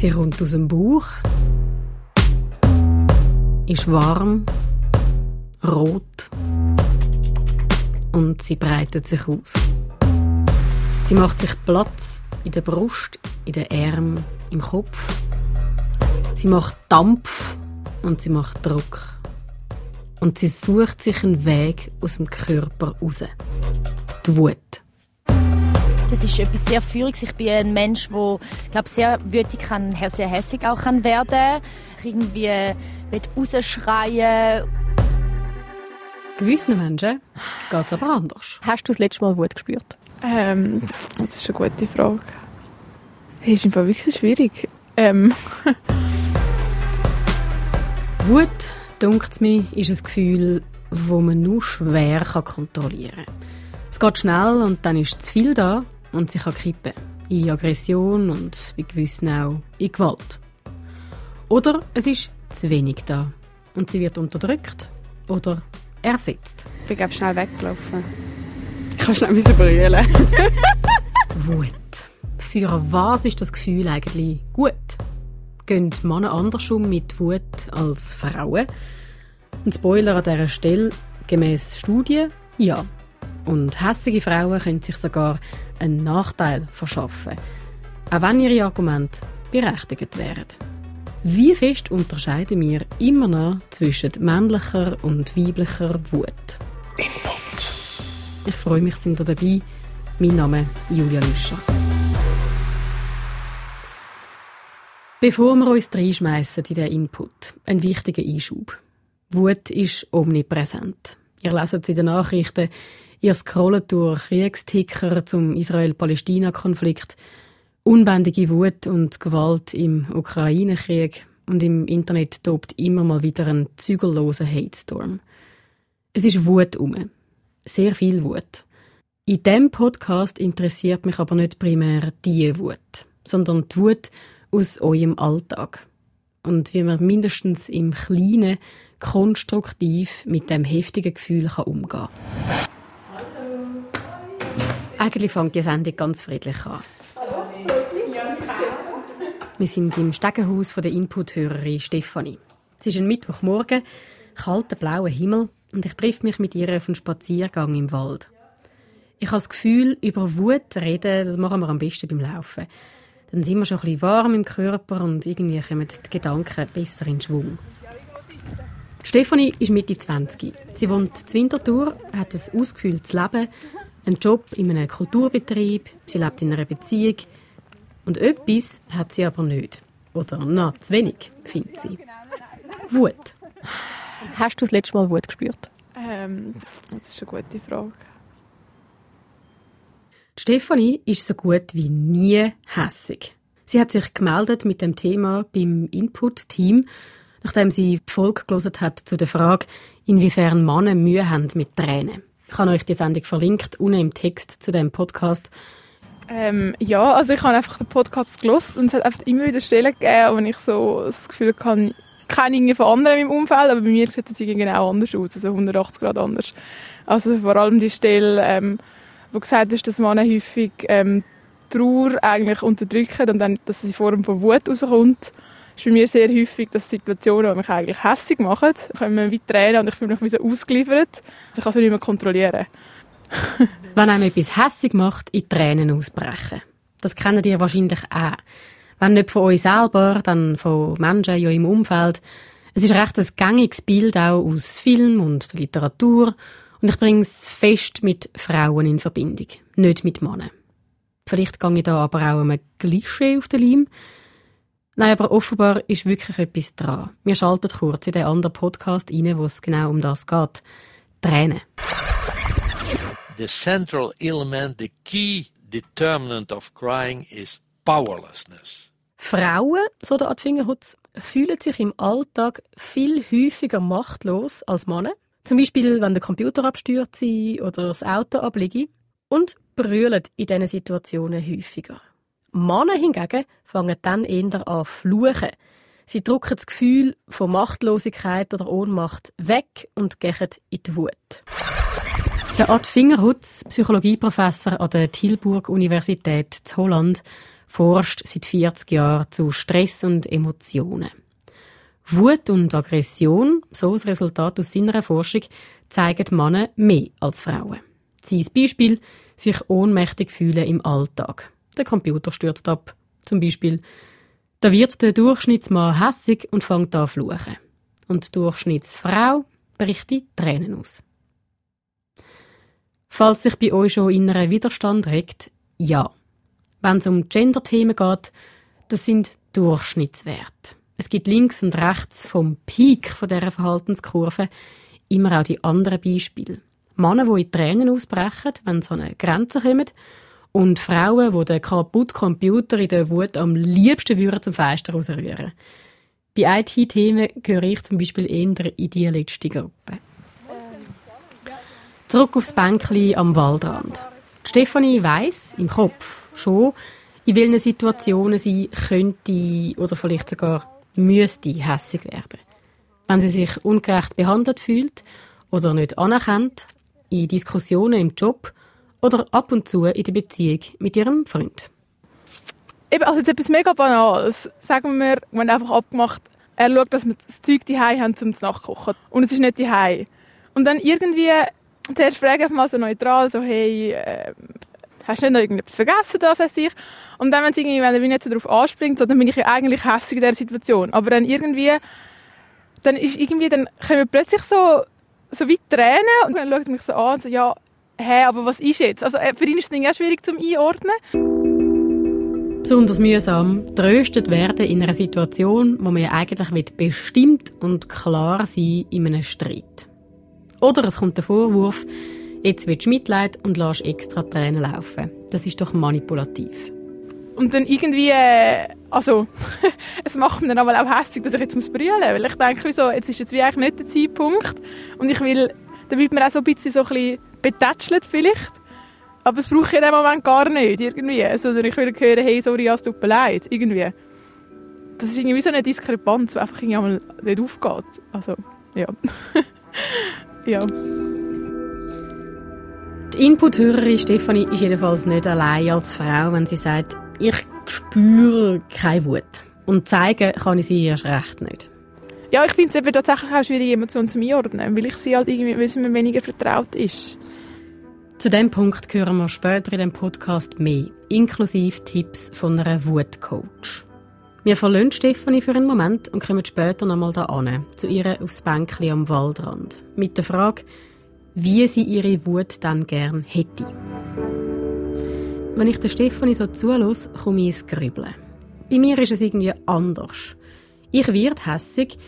Sie kommt aus dem Bauch, ist warm, rot und sie breitet sich aus. Sie macht sich Platz in der Brust, in den Armen, im Kopf. Sie macht Dampf und sie macht Druck. Und sie sucht sich einen Weg aus dem Körper raus. Die Wut. Das ist etwas sehr Führiges. Ich bin ein Mensch, der glaube sehr wütig kann, sehr hässig auch kann werden. Ich irgendwie will rausschreien. Gewissen Menschen geht es aber anders. Hast du das letzte Mal Wut gespürt? Ähm, das ist eine gute Frage. Das ist einfach wirklich schwierig. Ähm. Wut, dunkt mir, ist ein Gefühl, das man nur schwer kontrollieren kann. Es geht schnell und dann ist zu viel da und sie kann kippen. In Aggression und bei gewissen auch in Gewalt. Oder es ist zu wenig da und sie wird unterdrückt oder ersetzt. Ich bin glaube schnell weggelaufen. Ich kann schnell brüllen. Wut. Für was ist das Gefühl eigentlich gut? Gehen Männer anders um mit Wut als Frauen? Ein Spoiler an dieser Stelle, gemäß Studien, ja. Und hässige Frauen können sich sogar einen Nachteil verschaffen, auch wenn ihre Argumente berechtigt wären. Wie fest unterscheiden wir immer noch zwischen männlicher und weiblicher Wut? Input. Ich freue mich, sind ihr dabei. Mein Name ist Julia Lüscher. Bevor wir uns reinschmeissen in den Input, ein wichtiger Einschub. Wut ist omnipräsent. Ihr leset in den Nachrichten, Ihr scrollt durch Kriegsticker zum Israel-Palästina-Konflikt, unbändige Wut und Gewalt im Ukraine-Krieg und im Internet tobt immer mal wieder ein zügelloser Hate-Storm. Es ist Wut um. Sehr viel Wut. In diesem Podcast interessiert mich aber nicht primär die Wut, sondern die Wut aus eurem Alltag. Und wie man mindestens im Kleinen konstruktiv mit dem heftigen Gefühl umgehen kann. Eigentlich fängt die Sendung ganz friedlich an. Wir sind im Stegenhaus der Input-Hörerin Stefanie. Es ist ein Mittwochmorgen, kalter blauer Himmel und ich treffe mich mit ihr auf einen Spaziergang im Wald. Ich habe das Gefühl, über Wut reden, das machen wir am besten beim Laufen. Dann sind wir schon ein bisschen warm im Körper und irgendwie kommen die Gedanken besser in Schwung. Stefanie ist Mitte 20. Sie wohnt in Winterthur, hat ein ausgefülltes Leben einen Job in einem Kulturbetrieb, sie lebt in einer Beziehung. Und etwas hat sie aber nicht. Oder na, zu wenig, findet sie. Wut. Hast du das letzte Mal Wut gespürt? Ähm, das ist eine gute Frage. Stefanie ist so gut wie nie hässig. Sie hat sich gemeldet mit dem Thema beim Input-Team, nachdem sie die Folge gelesen hat zu der Frage, inwiefern Männer Mühe haben mit Tränen. Ich habe euch die Sendung verlinkt, unten im Text zu dem Podcast. Ähm, ja, also ich habe einfach den Podcast gelost und es hat einfach immer wieder Stellen gegeben, wo ich so das Gefühl habe, ich kenne irgendwie von anderen im Umfeld, aber bei mir sieht es genau anders aus, also 180 Grad anders. Also vor allem die Stelle, ähm, wo gesagt ist, dass Männer häufig ähm, Trauer eigentlich unterdrücken und dann, dass sie in Form von Wut rauskommt ist bei mir sehr häufig, dass Situationen, die mich eigentlich hässlich machen, kommen wie Tränen und ich fühle mich wie so ausgeliefert. Also ich kann es nicht mehr kontrollieren. Wenn einem etwas hässlich macht, in Tränen ausbrechen. Das kennen ihr wahrscheinlich auch. Wenn nicht von euch selber, dann von Menschen in eurem Umfeld. Es ist recht ein gängiges Bild auch aus Film und Literatur. Und ich bringe es fest mit Frauen in Verbindung, nicht mit Männern. Vielleicht gehe ich da aber auch einem Klischee auf den Leim. Nein, aber offenbar ist wirklich etwas dran. Wir schalten kurz in den anderen Podcast rein, wo es genau um das geht. Tränen. The central element, the key determinant of crying is powerlessness. Frauen, so der Art Fingerhutz, fühlen sich im Alltag viel häufiger machtlos als Männer. Zum Beispiel, wenn der Computer abstürzt oder das Auto abliegt. Und brüllen in diesen Situationen häufiger. Männer hingegen fangen dann eher an fluchen. Sie drücken das Gefühl von Machtlosigkeit oder Ohnmacht weg und gehen in die Wut. Der Ad Fingerhutz, Psychologieprofessor an der Tilburg Universität zu Holland, forscht seit 40 Jahren zu Stress und Emotionen. Wut und Aggression, so das Resultat aus seiner Forschung, zeigen Männer mehr als Frauen. Sein Beispiel, sich ohnmächtig fühlen im Alltag. Der Computer stürzt ab. Zum Beispiel, da wird der Durchschnittsmann hässig und fängt an fluchen. Und die Durchschnittsfrau bricht die Tränen aus. Falls sich bei euch schon innerer Widerstand regt, ja. Wenn es um Gender-Themen geht, das sind Durchschnittswerte. Es gibt links und rechts vom Peak von dieser Verhaltenskurve immer auch die anderen Beispiele. Männer, die in Tränen ausbrechen, wenn sie an eine Grenze kommen, und Frauen, die den kaputten Computer in der Wut am liebsten würden zum Fenster rausrühren. Bei IT-Themen gehöre ich zum Beispiel eher in die letzte Gruppe. Zurück aufs Bänkli am Waldrand. Stefanie weiss im Kopf schon, in welchen Situationen sie könnte oder vielleicht sogar müsste hässig werden. Wenn sie sich ungerecht behandelt fühlt oder nicht anerkennt, in Diskussionen im Job oder ab und zu in der Beziehung mit ihrem Freund. Eben, also jetzt etwas mega Banales. Sagen wir, man einfach abgemacht, er schaut, dass wir das Zeug die haben zum Nachkochen. Und es ist nicht die Und dann irgendwie, zuerst frage ich mal so neutral, so, hey, äh, hast du nicht noch irgendetwas vergessen, das weiß ich. Und dann, wenn irgendwie, wenn er nicht so darauf anspringt, so, dann bin ich ja eigentlich hässlich in dieser Situation. Aber dann irgendwie, dann ist irgendwie, dann kommen plötzlich so, so wie Tränen und dann schaut er mich so an so, ja, hä, aber was ist jetzt? Also äh, für ihn ist es auch schwierig zum Einordnen. Besonders mühsam tröstet werden in einer Situation, wo man ja eigentlich bestimmt und klar sein in einem Streit. Oder es kommt der Vorwurf, jetzt willst du Mitleid und lässt extra Tränen laufen. Das ist doch manipulativ. Und dann irgendwie, äh, also, es macht mir dann aber auch hässlich, dass ich jetzt muss brüllen. Weil ich denke, so, jetzt ist jetzt wie eigentlich nicht der Zeitpunkt. Und ich will, da wird mir auch so ein bisschen so ein bisschen betätschelt vielleicht. Aber es brauche ich in dem Moment gar nicht, irgendwie. Sondern ich will hören, hey, sorry, es tut mir leid, irgendwie. Das ist irgendwie so eine Diskrepanz, die einfach irgendwie nicht aufgeht. Also, ja. ja. Die Input-Hörerin Stefanie ist jedenfalls nicht allein als Frau, wenn sie sagt, ich spüre keine Wut. Und zeigen kann ich sie erst recht nicht. Ja, ich finde es eben tatsächlich auch schwierig, Emotionen zu einordnen, weil ich sie halt irgendwie, weil sie mir weniger vertraut ist. Zu dem Punkt hören wir später in dem Podcast mehr, inklusive Tipps von einer Wutcoach. Wir verlassen Stefanie für einen Moment und kommen später nochmal da an, zu ihr aufs Bänkli am Waldrand, mit der Frage, wie sie ihre Wut dann gern hätte. Wenn ich der Stefanie so zulasse, komme ich ins Grübeln. Bei mir ist es irgendwie anders. Ich werde hässig,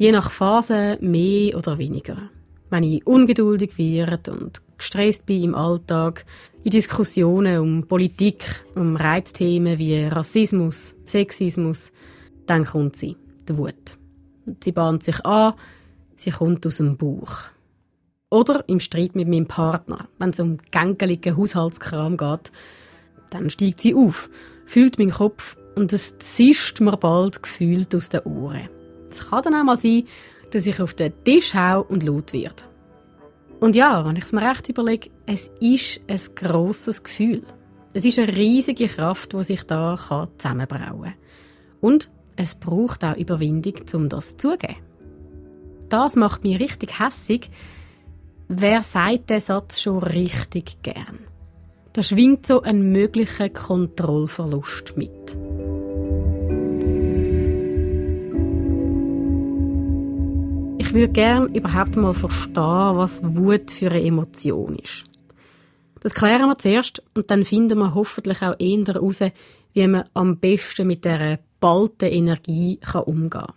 je nach Phase mehr oder weniger. Wenn ich ungeduldig werde und gestresst bin im Alltag, in Diskussionen um Politik, um Reizthemen wie Rassismus, Sexismus, dann kommt sie, die Wut. Sie bahnt sich an, sie kommt aus dem Bauch. Oder im Streit mit meinem Partner, wenn es um gängeligen Haushaltskram geht, dann steigt sie auf, fühlt meinen Kopf und es zischt mir bald gefühlt aus den Ohren. Es kann dann auch mal sein, dass ich auf den Tisch hau und laut wird. Und ja, wenn ich es mir recht überlege, es ist ein grosses Gefühl. Es ist eine riesige Kraft, die sich da zusammenbrauen kann. Und es braucht auch Überwindung, um das zugeben. Das macht mich richtig hässig. Wer sagt den Satz schon richtig gern? Da schwingt so ein möglicher Kontrollverlust mit. Ich würde gerne überhaupt mal verstehen, was Wut für eine Emotion ist. Das klären wir zuerst und dann finden wir hoffentlich auch eher heraus, wie man am besten mit dieser balten Energie umgehen kann.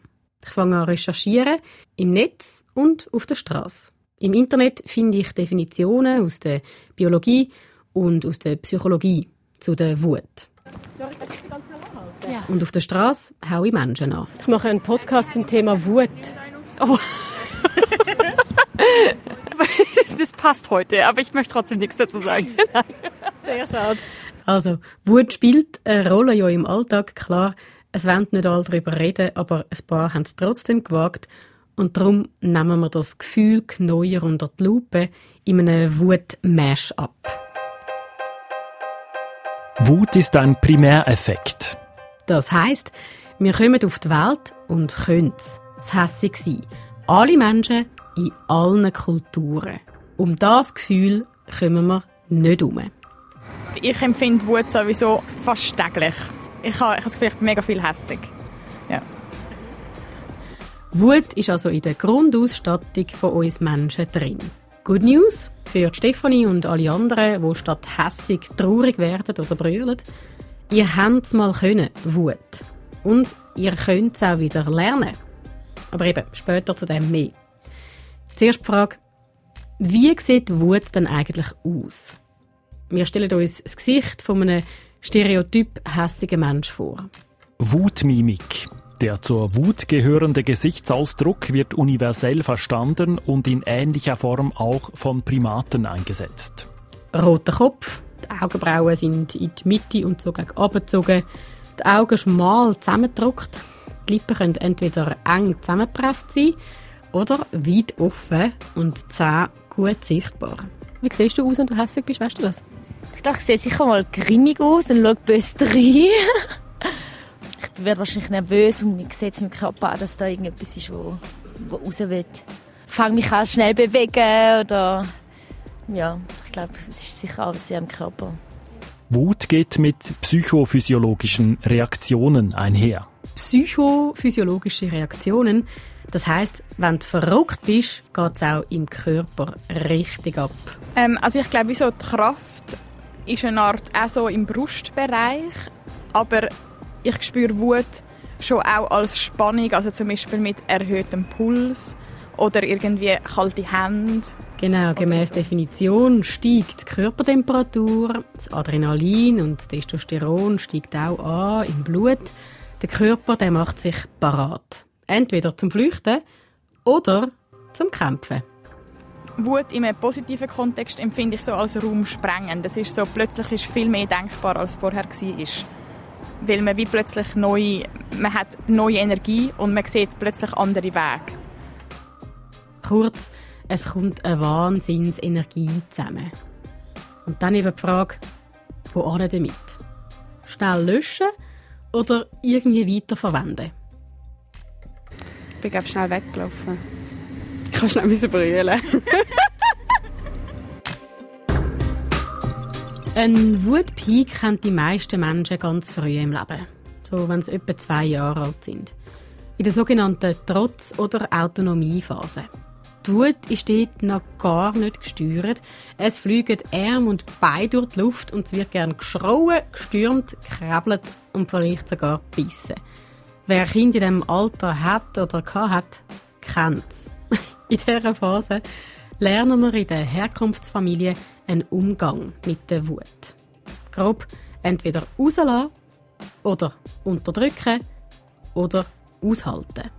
Ich fange an recherchieren im Netz und auf der Straße. Im Internet finde ich Definitionen aus der Biologie und aus der Psychologie zu der Wut. Ja. Und auf der Straße haue ich Menschen an. Ich mache einen Podcast zum Thema Wut. Oh. das passt heute, aber ich möchte trotzdem nichts dazu sagen. Sehr schade. Also, Wut spielt eine Rolle ja im Alltag, klar. Es wollen nicht alle darüber reden, aber ein paar haben es trotzdem gewagt. Und darum nehmen wir das Gefühl neuer unter die Lupe in einem Wut-Mash ab. Wut ist ein Primäreffekt. Das heißt, wir kommen auf die Welt und können es hässig sein. Alle Menschen in allen Kulturen. Um das Gefühl kommen wir nicht um. Ich empfinde Wut sowieso fast täglich. Ich habe, ich habe das Gefühl, ich bin mega viel hässig. Ja. Wut ist also in der Grundausstattung von uns Menschen drin. Good News für Stefanie und alle anderen, die statt hässig traurig werden oder brüllen. Ihr habt es mal können, Wut. Und ihr könnt es auch wieder lernen. Aber eben, später zu dem mehr. Zuerst die Frage, wie sieht Wut denn eigentlich aus? Wir stellen uns das Gesicht von einem stereotyp hässigen Mensch vor. Wutmimik. Der zur Wut gehörende Gesichtsausdruck wird universell verstanden und in ähnlicher Form auch von Primaten eingesetzt. Roter Kopf, die Augenbrauen sind in die Mitte und so gegen abgezogen, die Augen schmal zusammengedrückt, die Lippen können entweder eng zusammengepresst sein oder weit offen und die Zähne gut sichtbar. Wie siehst du aus, wenn du hässlich bist, weißt du das? Ich dachte, ich sehe sicher mal grimmig aus und schaue böse rein. ich werde wahrscheinlich nervös und ich sehe meinem Körper an, dass da irgendetwas ist, wo, wo raus will. Ich fange mich an schnell bewegen oder ja, ich glaube, es ist sicher alles sehr im Körper. Wut geht mit psychophysiologischen Reaktionen einher. Psychophysiologische Reaktionen, das heißt, wenn du verrückt bist, geht es auch im Körper richtig ab. Ähm, also ich glaube, so die Kraft ist eine Art auch so im Brustbereich, aber ich spüre Wut schon auch als Spannung, also zum Beispiel mit erhöhtem Puls oder irgendwie kalte Hände. Genau, gemäß so. Definition steigt die Körpertemperatur, das Adrenalin und das Testosteron steigt auch an im Blut. Der Körper der macht sich parat. Entweder zum Flüchten oder zum Kämpfen. Wut in einem positiven Kontext empfinde ich so als Raum sprengen. Das ist so, plötzlich ist viel mehr denkbar, als vorher war. Weil man wie plötzlich neu, man hat neue Energie und man sieht plötzlich andere Wege. Kurz, es kommt eine Wahnsinnsenergie zusammen. Und dann eben die Frage, wohin damit? Schnell löschen oder irgendwie weiterverwenden? Ich bin glaube schnell weggelaufen. Ich kann schnell brüllen. Ein Wutpeak haben die meisten Menschen ganz früh im Leben. So, wenn sie etwa zwei Jahre alt sind. In der sogenannten Trotz- oder Autonomiephase. Die Wut ist dort noch gar nicht gesteuert. Es fliegen Arm und Beine durch die Luft und es wird gern geschrauen, gestürmt, krabbelt und vielleicht sogar gebissen. Wer Kind in diesem Alter hat oder hat, kennt es. In dieser Phase lernen wir in der Herkunftsfamilie einen Umgang mit der Wut. Grob entweder rauslassen oder unterdrücken oder aushalten.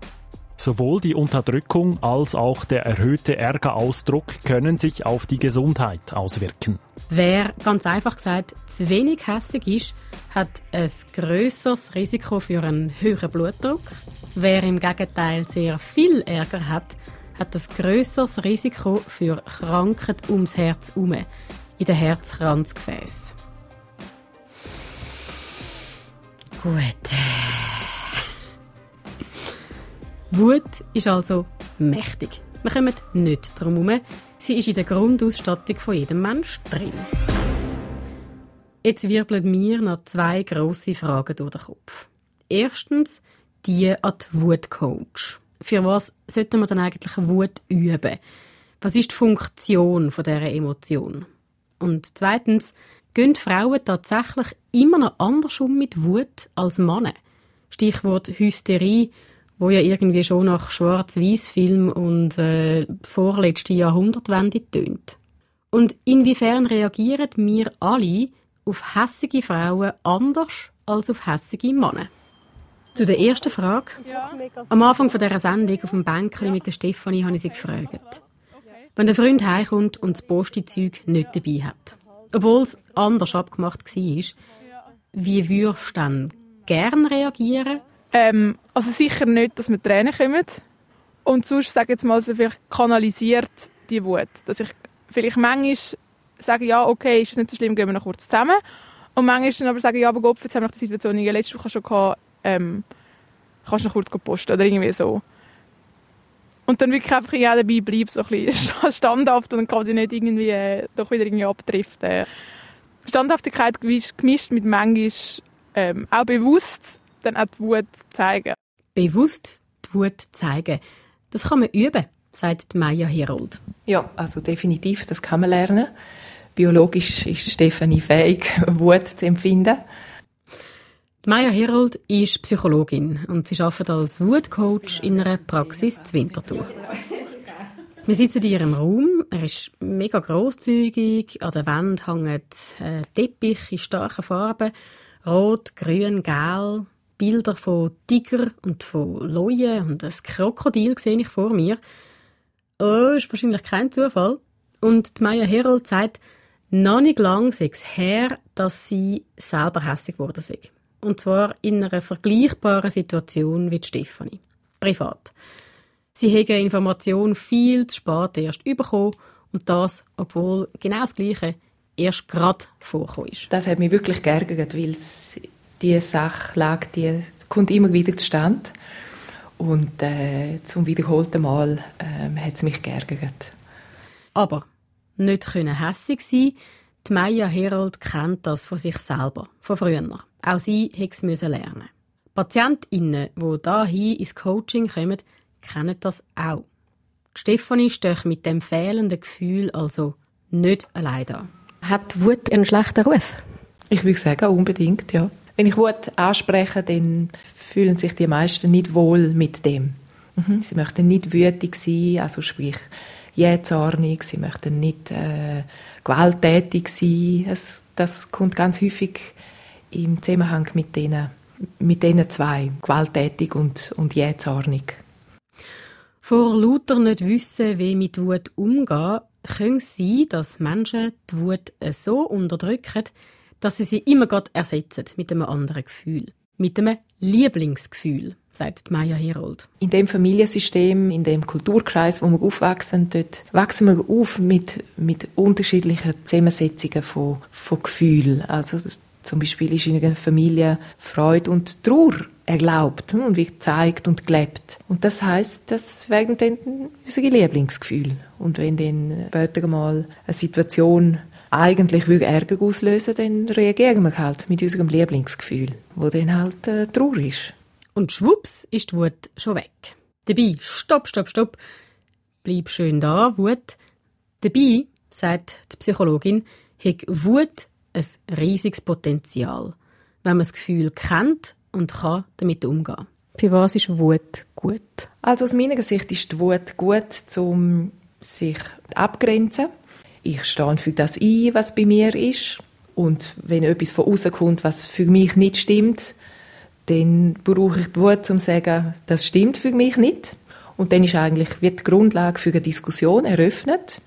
Sowohl die Unterdrückung als auch der erhöhte Ärgerausdruck können sich auf die Gesundheit auswirken. Wer ganz einfach gesagt zu wenig hässig ist, hat ein größeres Risiko für einen höheren Blutdruck. Wer im Gegenteil sehr viel Ärger hat, hat ein größeres Risiko für Krankheit ums Herz herum, in den Herzkranzgefäß. Gut. Wut ist also mächtig. Wir kommen nicht drum herum. Sie ist in der Grundausstattung von jedem Mensch drin. Jetzt wirbeln mir noch zwei grosse Fragen durch den Kopf. Erstens die an die Wutcoach für was sollten wir dann eigentlich Wut üben? Was ist die Funktion von dieser Emotion? Und zweitens, gehen Frauen tatsächlich immer noch anders um mit Wut als Männer? Stichwort Hysterie, wo ja irgendwie schon nach Schwarz-Weiß-Film und äh, vorletzte Jahrhundertwende tönt. Und inwiefern reagieren wir alle auf hässige Frauen anders als auf hässige Männer? Zu der ersten Frage. Ja. Am Anfang von dieser Sendung auf dem Bänkchen mit der Stefanie habe ich sie gefragt. Wenn der Freund heimkommt und das Postizeug nicht dabei hat, obwohl es anders abgemacht war, wie würdest du dann gerne reagieren? Ähm, also sicher nicht, dass mir Tränen kommen. Und sonst, sage jetzt mal, also vielleicht kanalisiert die Wut. Dass ich vielleicht manchmal sage, ja, okay, ist es nicht so schlimm, gehen wir noch kurz zusammen. Und manchmal dann aber sagen, ja, aber Gott, jetzt haben wir die Situation in letzte Woche schon gehabt, ähm, kannst du noch kurz posten oder irgendwie so. Und dann wirklich einfach ja dabei bleiben, so ein bisschen standhaft und quasi nicht irgendwie äh, doch wieder irgendwie abdriften. Standhaftigkeit gemischt mit manchmal ähm, auch bewusst dann auch die Wut zeigen. Bewusst die Wut zeigen. Das kann man üben, sagt Maya Herold. Ja, also definitiv, das kann man lernen. Biologisch ist Stefanie fähig, Wut zu empfinden. Maya Herold ist Psychologin und sie arbeitet als Wutcoach in einer Praxis zu Winterthur. Wir sitzen in ihrem Raum. Er ist mega großzügig. An der Wand hängt ein Teppich in starken Farben. Rot, grün, gelb. Bilder von Tiger und von Leuen und ein Krokodil sehe ich vor mir. Oh, ist wahrscheinlich kein Zufall. Und die Maya Herold sagt, noch nicht lang sei es her, dass sie selber hässlich geworden sei. Und zwar in einer vergleichbaren Situation wie Stefanie. Privat. Sie haben Information viel zu spät erst bekommen und das, obwohl genau das Gleiche erst gerade vorgekommen ist. Das hat mich wirklich geärgert, weil diese Sachlage, die kommt immer wieder zustande. Und äh, zum wiederholten Mal äh, hat es mich geärgert. Aber nicht können hässig sein. Die Maya Herold kennt das von sich selber, von früher. Auch sie musste es lernen. PatientInnen, die dahin ins Coaching kommen, kennen das auch. Die Stefanie steht mit dem fehlenden Gefühl also nicht allein da. Hat Wut einen schlechten Ruf? Ich würde sagen, unbedingt, ja. Wenn ich Wut anspreche, dann fühlen sich die meisten nicht wohl mit dem. Mhm. Sie möchten nicht wütig sein, also sprich jähzornig, sie möchten nicht äh, gewalttätig sein. Es, das kommt ganz häufig im Zusammenhang mit denen, mit denen zwei, gewalttätig und, und jähzornig. Vor lauter nicht wissen, wie mit Wut umgehen, können sein, dass Menschen die Wut so unterdrücken, dass sie sie immer ersetzen mit einem anderen Gefühl. Mit einem Lieblingsgefühl, sagt Maya Herold. In dem Familiensystem, in dem Kulturkreis, wo wir aufwachsen, dort wachsen wir auf mit, mit unterschiedlichen Zusammensetzungen von, von Gefühlen. Also zum Beispiel ist in einer Familie Freude und Trauer erlaubt und wird gezeigt und gelebt. Und das heißt, das werden dann unsere Lieblingsgefühle. Und wenn dann später mal eine Situation eigentlich würde Ärger auslösen, dann reagieren wir halt mit unserem Lieblingsgefühl, wo dann halt äh, Trauer ist. Und schwupps ist die Wut schon weg. Dabei, stopp, stopp, stopp, bleib schön da, Wut. Dabei, sagt die Psychologin, hat Wut ein riesiges Potenzial, wenn man das Gefühl kennt und kann damit umgehen. Für was ist Wut gut? Also aus meiner Sicht ist die Wut gut, um sich abgrenzen ich stehe für das ein, was bei mir ist. Und wenn etwas von außen kommt, was für mich nicht stimmt, dann brauche ich die Wut, um zu sagen, das stimmt für mich nicht. Und dann ist eigentlich, wird die Grundlage für eine Diskussion eröffnet.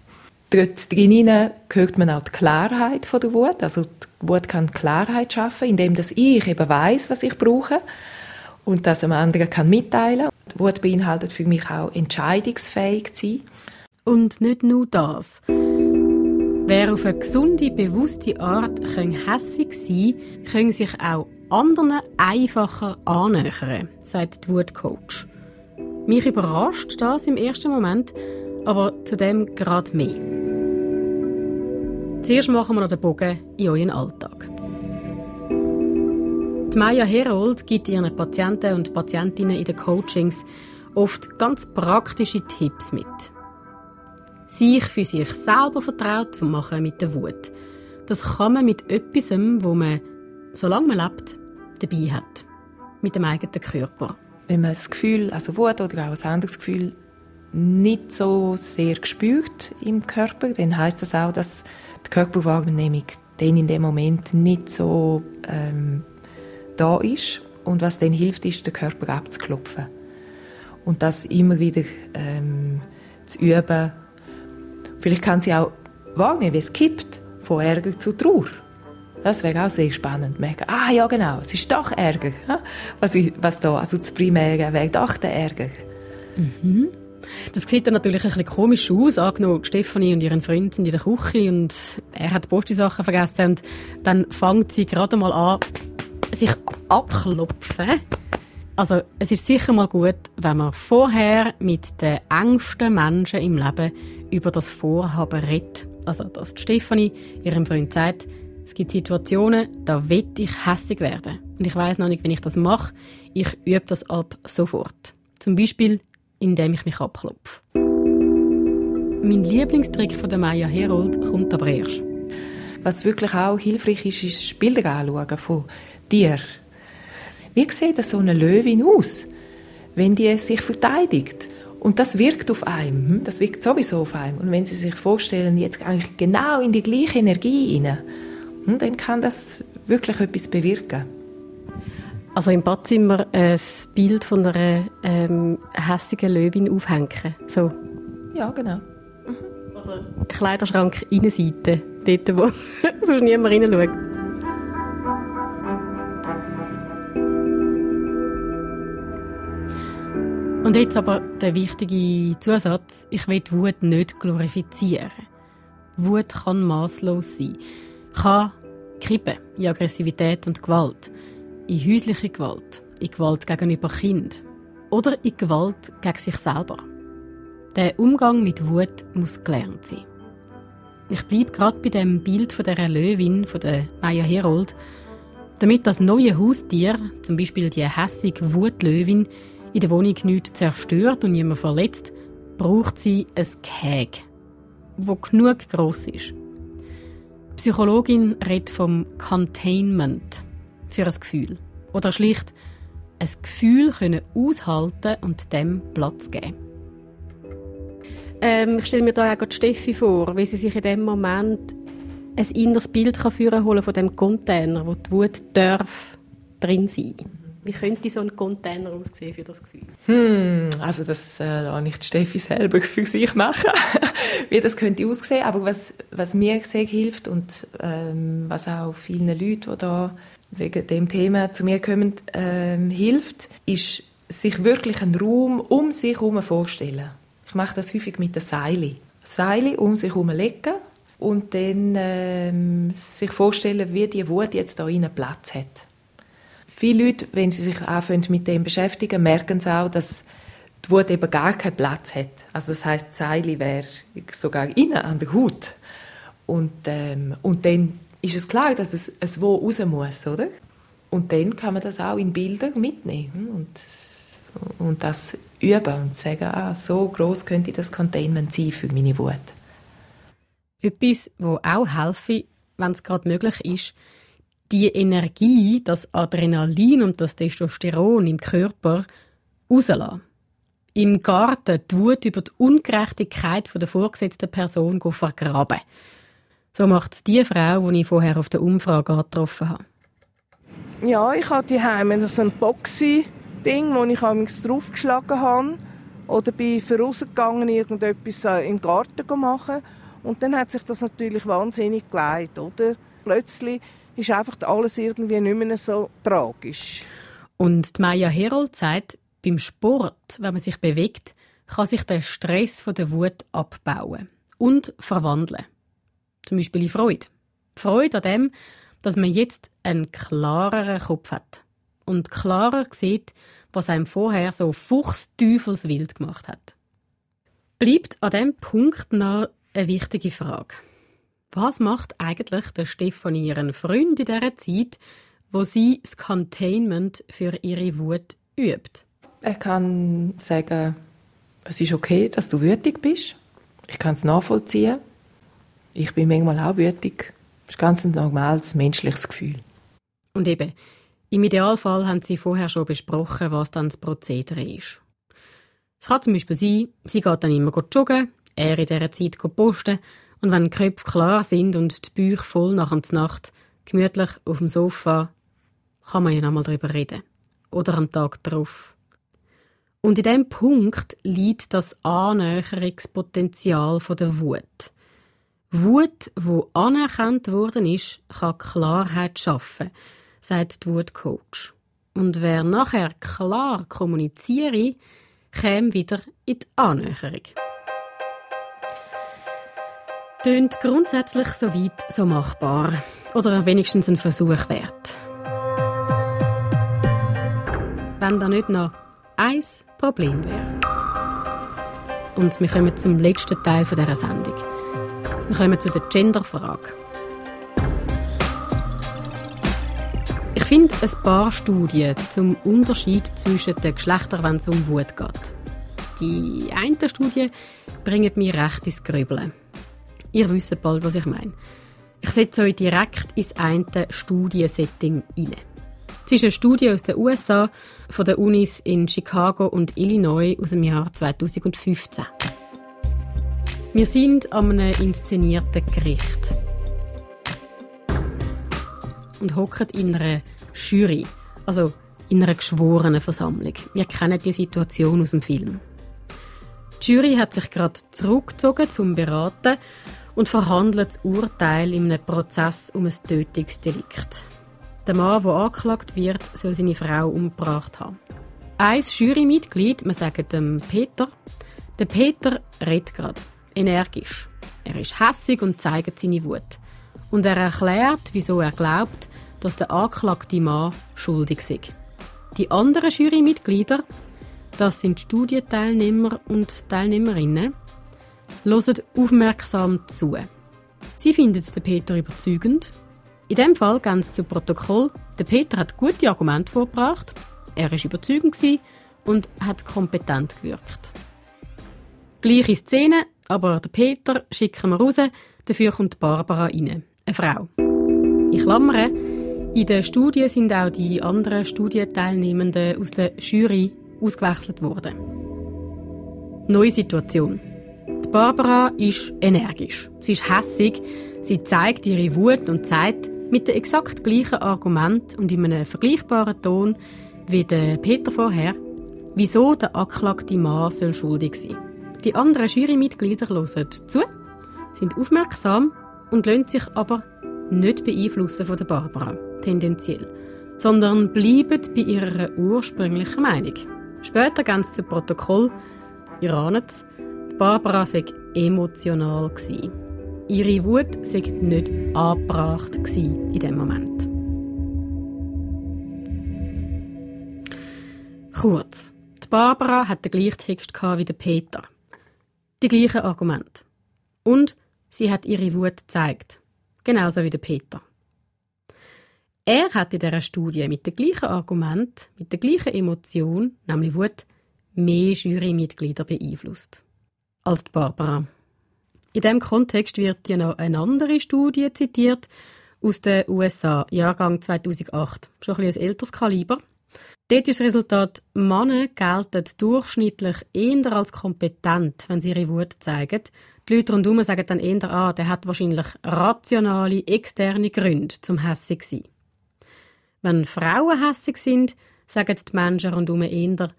Dort drinnen hört man auch die Klarheit von der Wut. Also die Wut kann Klarheit schaffen, indem dass ich eben weiß, was ich brauche und das einem anderen kann mitteilen. Die Wut beinhaltet für mich auch entscheidungsfähig zu sein. Und nicht nur das. Wer auf eine gesunde, bewusste Art hässig sein kann, können sich auch anderen einfacher annähern, sagt die Wutcoach. Mich überrascht das im ersten Moment, aber zu dem gerade mehr. Zuerst machen wir noch den Bogen in euren Alltag. Die Maya Herold gibt ihren Patienten und Patientinnen in den Coachings oft ganz praktische Tipps mit sich für sich selber vertraut machen mit der Wut. Das kann man mit etwas, wo man, solange man lebt, dabei hat. Mit dem eigenen Körper. Wenn man das Gefühl, also Wut oder auch ein anderes Gefühl, nicht so sehr gespürt im Körper, dann heißt das auch, dass die Körperwahrnehmung dann in dem Moment nicht so ähm, da ist. Und was dann hilft, ist, den Körper abzuklopfen. Und das immer wieder ähm, zu üben, Vielleicht kann sie auch wahrnehmen, wie es kippt von Ärger zu Trauer. Das wäre auch sehr spannend. Merken, ah ja genau, es ist doch Ärger. Was, was da, also das Primäre wäre doch der Ärger. Mhm. Das sieht dann natürlich ein bisschen komisch aus. Angenommen, Stefanie und ihren Freund sind in der Küche und er hat die Posti-Sachen vergessen und dann fängt sie gerade mal an, sich abklopfen. Also, es ist sicher mal gut, wenn man vorher mit den engsten Menschen im Leben über das Vorhaben redet. Also, dass Stefanie ihrem Freund sagt, es gibt Situationen, da will ich hässig werden. Und ich weiß noch nicht, wenn ich das mache. Ich übe das ab sofort. Zum Beispiel, indem ich mich abklopfe. Mein Lieblingstrick von der Maya Herold kommt aber erst. Was wirklich auch hilfreich ist, ist Bilder anschauen von dir. Wie sieht so eine Löwin aus, wenn die sich verteidigt? Und das wirkt auf einem, hm? das wirkt sowieso auf einem. Und wenn Sie sich vorstellen, jetzt eigentlich genau in die gleiche Energie hinein, hm, dann kann das wirklich etwas bewirken. Also im Badzimmer ein Bild von einer ähm, hässigen Löwin aufhängen. So. Ja, genau. Mhm. Oder Kleiderschrank Innenseite, dort, wo sonst niemand reinschaut. Und jetzt aber der wichtige Zusatz, ich will Wut nicht glorifizieren. Wut kann maßlos sein, kann kippen in Aggressivität und Gewalt in häusliche Gewalt, in Gewalt gegenüber Kind oder in Gewalt gegen sich selber. Der Umgang mit Wut muss gelernt sein. Ich bleibe gerade bei dem Bild von der Löwin von der Maya Herold. Damit das neue Haustier, zum Beispiel die hässige Wutlöwin, in der Wohnung nichts zerstört und niemand verletzt, braucht sie ein Gehege, wo genug groß ist. Die Psychologin redet vom Containment für ein Gefühl. Oder schlicht ein Gefühl können aushalten und dem Platz geben. Ähm, ich stelle mir da auch Steffi vor, wie sie sich in dem Moment ein inneres Bild kann führen holen von dem Container, wo die Wut darf drin sein. Wie könnte so ein Container aussehen für das Gefühl? Hm, also das äh, lasse ich Steffi selber für sich machen, wie das könnte aussehen. Aber was, was mir sehr hilft und ähm, was auch vielen Leuten, die da wegen dem Thema zu mir kommen, ähm, hilft, ist, sich wirklich einen Raum um sich herum vorstellen. Ich mache das häufig mit der Seile. Seile um sich herum legen und dann ähm, sich vorstellen, wie die Wut jetzt da einen Platz hat. Viele Leute, wenn sie sich anfangen mit dem beschäftigen, merken sie auch, dass die Wut eben gar keinen Platz hat. Also das heißt, Seile wäre sogar innen an der Haut. Und, ähm, und dann ist es klar, dass es, es wo raus muss, oder? Und dann kann man das auch in Bilder mitnehmen und, und das üben und sagen, ah, so groß könnte das Containment sein für meine Wut. Etwas, wo auch helfe, wenn es gerade möglich ist, die Energie, das Adrenalin und das Testosteron im Körper rauslassen. Im Garten die Wut über die Ungerechtigkeit der vorgesetzten Person vergraben. So macht es die Frau, die ich vorher auf der Umfrage getroffen habe. Ja, ich hatte die das ein Boxy-Ding, wo ich draufgeschlagen habe. Oder bin vorausgegangen, irgendetwas äh, im Garten machen. Und dann hat sich das natürlich wahnsinnig geleitet, oder? Plötzlich ist einfach alles irgendwie nicht mehr so tragisch. Und die Maya Herold sagt, beim Sport, wenn man sich bewegt, kann sich der Stress von der Wut abbauen und verwandeln. Zum Beispiel in Freude. Freude an dem, dass man jetzt einen klareren Kopf hat und klarer sieht, was einem vorher so fuchsteufelswild gemacht hat. Bleibt an dem Punkt noch eine wichtige Frage. Was macht eigentlich der Stefanie ihren Freund in dieser Zeit, wo sie das Containment für ihre Wut übt? Er kann sagen, es ist okay, dass du wütig bist. Ich kann es nachvollziehen. Ich bin manchmal auch wütig. Das ist ganz ein normales menschliches Gefühl. Und eben, im Idealfall haben Sie vorher schon besprochen, was dann das Prozedere ist. Es kann zum Beispiel sein, sie geht dann immer joggen, er in dieser Zeit posten und wenn die Köpfe klar sind und die Bücher voll nach der Nacht gemütlich auf dem Sofa, kann man ja noch mal darüber reden. Oder am Tag darauf. Und in diesem Punkt liegt das Annäherungspotenzial der Wut. Wut, wo anerkannt worden ist, kann Klarheit schaffen, sagt die Wutcoach. Und wer nachher klar kommuniziere, käme wieder in die Annäherung. Tönt grundsätzlich so weit so machbar. Oder wenigstens ein Versuch wert. Wenn da nicht noch ein Problem wäre. Und wir kommen zum letzten Teil dieser Sendung. Wir kommen zu der Genderfrage. Ich finde ein paar Studien zum Unterschied zwischen den Geschlechtern, wenn es um Wut geht. Die eine Studie bringt mich recht ins Grübeln. Ihr wisst bald, was ich meine. Ich setze euch direkt ins eine Studiensetting rein. Es ist eine Studie aus den USA von den Unis in Chicago und Illinois aus dem Jahr 2015. Wir sind an einem inszenierten Gericht und hocken in einer Jury, also in einer geschworenen Versammlung. Wir kennen die Situation aus dem Film. Die Jury hat sich gerade zurückgezogen zum Beraten und verhandelt das Urteil in einem Prozess um ein Tötungsdelikt. Der Mann, der angeklagt wird, soll seine Frau umgebracht haben. Ein Jurymitglied, wir sagen dem Peter, der Peter redet gerade, energisch. Er ist hässig und zeigt seine Wut. Und er erklärt, wieso er glaubt, dass der angeklagte Mann schuldig ist. Die anderen Jurymitglieder, das sind Studienteilnehmer und Teilnehmerinnen, hören aufmerksam zu. Sie finden den Peter überzeugend. In dem Fall ganz zu Protokoll. Der Peter hat gute Argumente vorgebracht. Er war überzeugend und hat kompetent gewirkt. Gleiche Szene, aber der Peter schicken wir raus, dafür kommt Barbara rein, eine Frau. Ich klammere, in der Studie sind auch die anderen Studienteilnehmenden aus der Jury ausgewechselt worden. Neue Situation. Die Barbara ist energisch. Sie ist hässig. Sie zeigt ihre Wut und sagt mit dem exakt gleichen Argument und in einem vergleichbaren Ton wie der Peter vorher, wieso der angeklagte Mann soll schuldig sein. Die anderen Jurymitglieder hören zu, sind aufmerksam und lassen sich aber nicht beeinflussen von der Barbara, tendenziell, sondern bleiben bei ihrer ursprünglichen Meinung. Später gehen sie zu Protokoll, ihr ahnt es, Barbara sei emotional gsi. Ihre Wut sei nicht angebracht in dem Moment. Kurz. Die Barbara hat den gleichen Text wie der Peter. Die gleichen Argumente. Und sie hat ihre Wut gezeigt. Genauso wie der Peter. Er hat in dieser Studie mit dem gleichen Argument, mit der gleichen Emotion, nämlich Wut, mehr Jurymitglieder beeinflusst als die Barbara. In diesem Kontext wird ja noch eine andere Studie zitiert aus den USA, Jahrgang 2008. Schon ein, ein älteres Kaliber. Dort ist das Resultat, Männer gelten durchschnittlich eher als kompetent, wenn sie ihre Wut zeigen. Die Leute rundherum sagen dann eher, ah, der hat wahrscheinlich rationale, externe Gründe zum hässig sein. Wenn Frauen hässig sind, sagen die Menschen rundherum eher,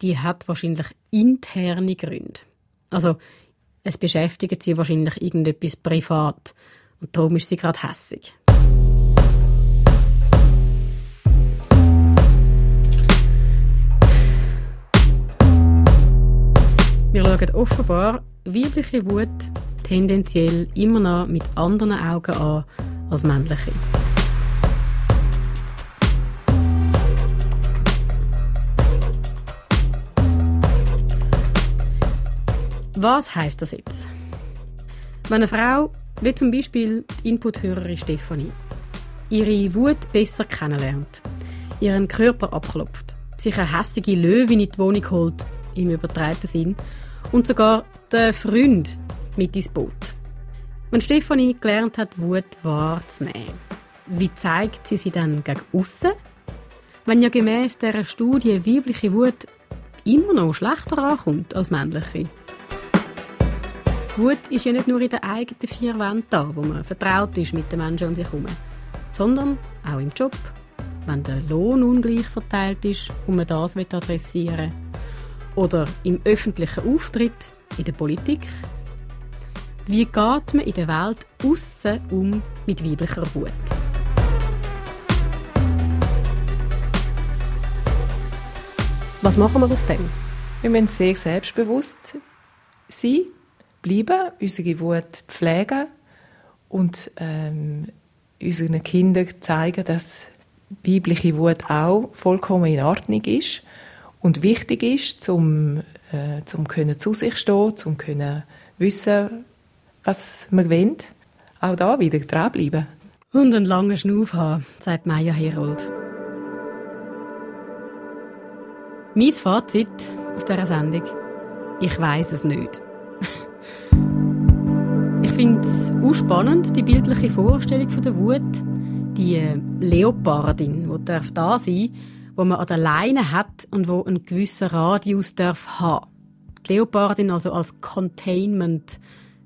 die hat wahrscheinlich interne Gründe. Also, es beschäftigt sie wahrscheinlich irgendetwas privat und darum ist sie gerade hässig. Wir schauen offenbar weibliche Wut tendenziell immer noch mit anderen Augen an als männliche. Was heißt das jetzt? Wenn eine Frau, wie zum Beispiel die Inputhörerin Stefanie, ihre Wut besser kennenlernt, ihren Körper abklopft, sich eine hässige Löwin in die Wohnung holt, im übertreiten Sinn, und sogar den Freund mit ins Boot. Wenn Stefanie gelernt hat, Wut wahrzunehmen, wie zeigt sie sie dann gegen aussen? Wenn ja gemäß dieser Studie weibliche Wut immer noch schlechter ankommt als männliche. Wut ist ja nicht nur in den eigenen vier Wänden da, wo man vertraut ist mit den Menschen um sich herum, sondern auch im Job, wenn der Lohn ungleich verteilt ist und man das adressieren will. Oder im öffentlichen Auftritt, in der Politik. Wie geht man in der Welt aussen um mit weiblicher Wut? Was machen wir aus dem? Wir müssen sehr selbstbewusst sein, bleiben, unsere Wut pflegen und ähm, unseren Kindern zeigen, dass weibliche Wut auch vollkommen in Ordnung ist und wichtig ist, um, äh, zum können zu sich stehen, zum können wissen, was man will. Auch da wieder dranbleiben. Und einen langen Schnuff haben, sagt Maya Herold. Mein Fazit aus dieser Sendung? Ich weiß es nicht. Ich finde es auch spannend, die bildliche Vorstellung von der Wut. Die Leopardin, die darf da sein, wo man an der Leine hat und wo einen gewissen Radius darf haben. Die Leopardin also als Containment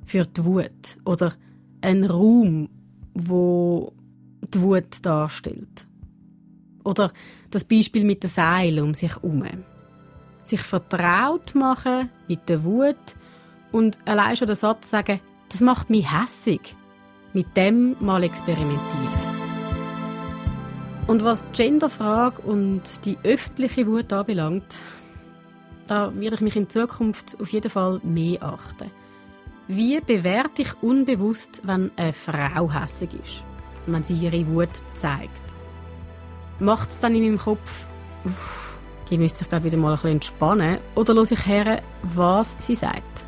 für die Wut oder ein Raum, wo die Wut darstellt. Oder das Beispiel mit der Seil um sich herum. Sich vertraut machen mit der Wut und allein schon den Satz sagen, das macht mich hässig. Mit dem mal experimentieren. Und was die Genderfrage und die öffentliche Wut anbelangt, da werde ich mich in Zukunft auf jeden Fall mehr achten. Wie bewerte ich unbewusst, wenn eine Frau hässig ist, wenn sie ihre Wut zeigt? Macht es dann in meinem Kopf, uff, die müsste sich wieder mal ein bisschen entspannen, oder höre ich her, was sie sagt?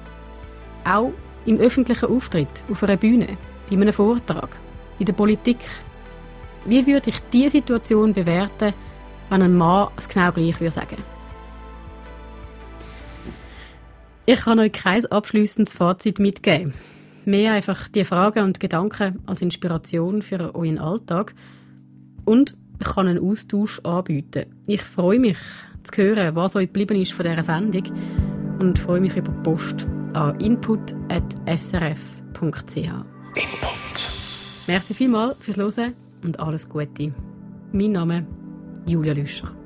Auch im öffentlichen Auftritt, auf einer Bühne, bei einem Vortrag, in der Politik. Wie würde ich diese Situation bewerten, wenn ein Mann es genau gleich würde sagen? Ich kann euch kein abschließendes Fazit mitgeben. Mehr einfach die Fragen und Gedanken als Inspiration für euren Alltag. Und ich kann einen Austausch anbieten. Ich freue mich zu hören, was euch geblieben ist von dieser Sendung und freue mich über Post an input.srf.ch. Input. Merci vielmals fürs Hören und alles Gute. Mein Name Julia Lüscher.